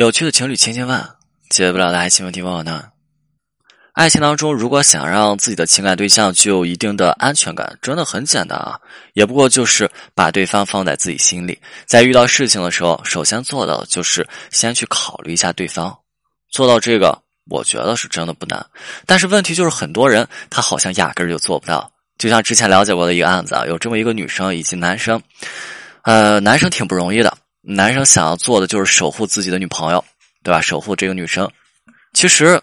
有趣的情侣千千万，解决不了的爱情问题万万难。爱情当中，如果想让自己的情感对象具有一定的安全感，真的很简单啊，也不过就是把对方放在自己心里，在遇到事情的时候，首先做的就是先去考虑一下对方。做到这个，我觉得是真的不难。但是问题就是，很多人他好像压根儿就做不到。就像之前了解过的一个案子啊，有这么一个女生以及男生，呃，男生挺不容易的。男生想要做的就是守护自己的女朋友，对吧？守护这个女生。其实，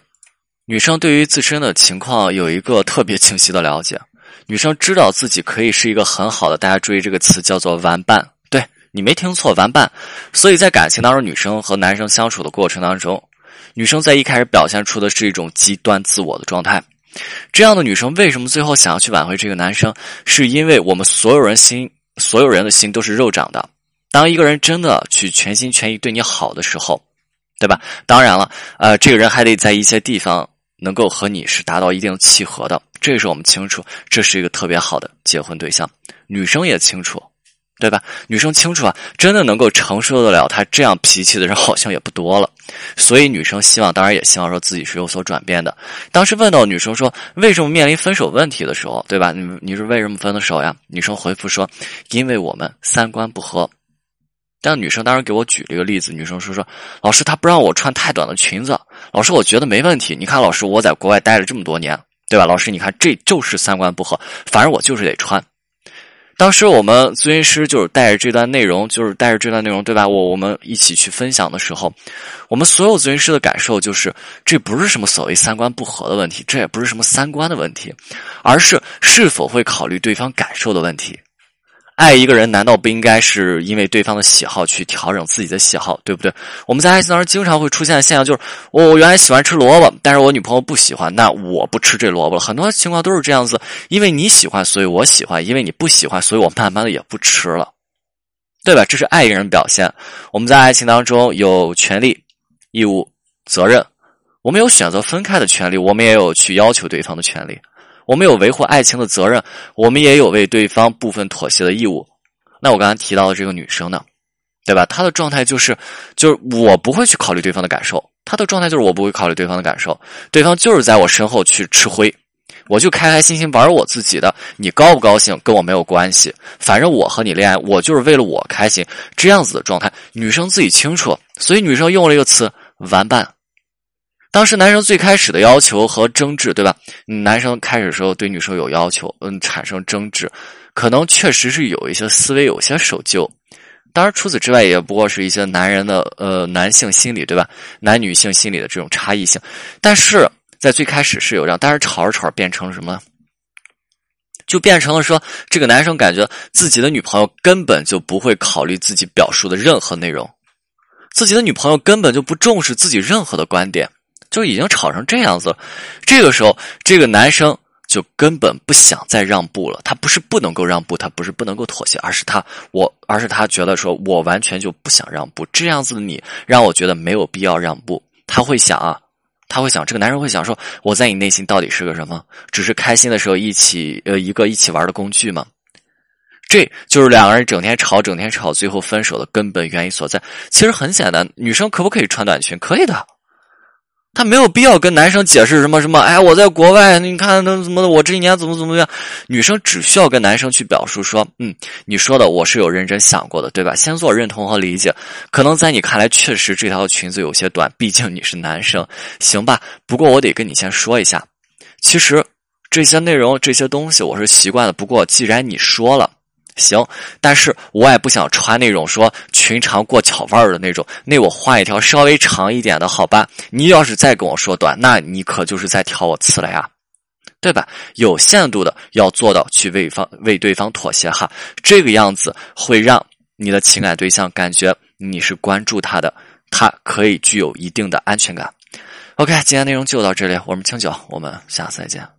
女生对于自身的情况有一个特别清晰的了解。女生知道自己可以是一个很好的，大家注意这个词叫做玩伴。对你没听错，玩伴。所以在感情当中，女生和男生相处的过程当中，女生在一开始表现出的是一种极端自我的状态。这样的女生为什么最后想要去挽回这个男生？是因为我们所有人心，所有人的心都是肉长的。当一个人真的去全心全意对你好的时候，对吧？当然了，呃，这个人还得在一些地方能够和你是达到一定契合的。这个时候我们清楚，这是一个特别好的结婚对象。女生也清楚，对吧？女生清楚啊，真的能够承受得了他这样脾气的人好像也不多了。所以女生希望，当然也希望说自己是有所转变的。当时问到女生说为什么面临分手问题的时候，对吧？你你是为什么分的手呀？女生回复说，因为我们三观不合。但女生当时给我举了一个例子，女生说说，老师她不让我穿太短的裙子，老师我觉得没问题。你看老师我在国外待了这么多年，对吧？老师你看这就是三观不合，反正我就是得穿。当时我们咨询师就是带着这段内容，就是带着这段内容，对吧？我我们一起去分享的时候，我们所有咨询师的感受就是，这不是什么所谓三观不合的问题，这也不是什么三观的问题，而是是否会考虑对方感受的问题。爱一个人，难道不应该是因为对方的喜好去调整自己的喜好，对不对？我们在爱情当中经常会出现的现象就是，我我原来喜欢吃萝卜，但是我女朋友不喜欢，那我不吃这萝卜了。很多情况都是这样子，因为你喜欢，所以我喜欢；因为你不喜欢，所以我慢慢的也不吃了，对吧？这是爱一个人表现。我们在爱情当中有权利、义务、责任，我们有选择分开的权利，我们也有去要求对方的权利。我们有维护爱情的责任，我们也有为对方部分妥协的义务。那我刚才提到的这个女生呢，对吧？她的状态就是，就是我不会去考虑对方的感受。她的状态就是我不会考虑对方的感受，对方就是在我身后去吃灰，我就开开心心玩我自己的。你高不高兴跟我没有关系，反正我和你恋爱，我就是为了我开心。这样子的状态，女生自己清楚，所以女生用了一个词“玩伴”。当时男生最开始的要求和争执，对吧？男生开始时候对女生有要求，嗯，产生争执，可能确实是有一些思维有些守旧。当然，除此之外，也不过是一些男人的呃男性心理，对吧？男女性心理的这种差异性。但是在最开始是有这样，但是吵着吵着变成了什么？就变成了说，这个男生感觉自己的女朋友根本就不会考虑自己表述的任何内容，自己的女朋友根本就不重视自己任何的观点。就已经吵成这样子了，这个时候，这个男生就根本不想再让步了。他不是不能够让步，他不是不能够妥协，而是他我，而是他觉得说，我完全就不想让步。这样子的你，让我觉得没有必要让步。他会想啊，他会想，这个男人会想说，我在你内心到底是个什么？只是开心的时候一起呃一个一起玩的工具吗？这就是两个人整天吵，整天吵，最后分手的根本原因所在。其实很简单，女生可不可以穿短裙？可以的。他没有必要跟男生解释什么什么，哎，我在国外，你看那怎么的，我这一年怎么怎么样。女生只需要跟男生去表述说，嗯，你说的我是有认真想过的，对吧？先做认同和理解。可能在你看来，确实这条裙子有些短，毕竟你是男生，行吧？不过我得跟你先说一下，其实这些内容、这些东西我是习惯了。不过既然你说了。行，但是我也不想穿那种说裙长过脚腕儿的那种，那我换一条稍微长一点的，好吧？你要是再跟我说短，那你可就是在挑我刺了呀，对吧？有限度的要做到去为方为对方妥协哈，这个样子会让你的情感对象感觉你是关注他的，他可以具有一定的安全感。OK，今天内容就到这里，我们清酒，我们下次再见。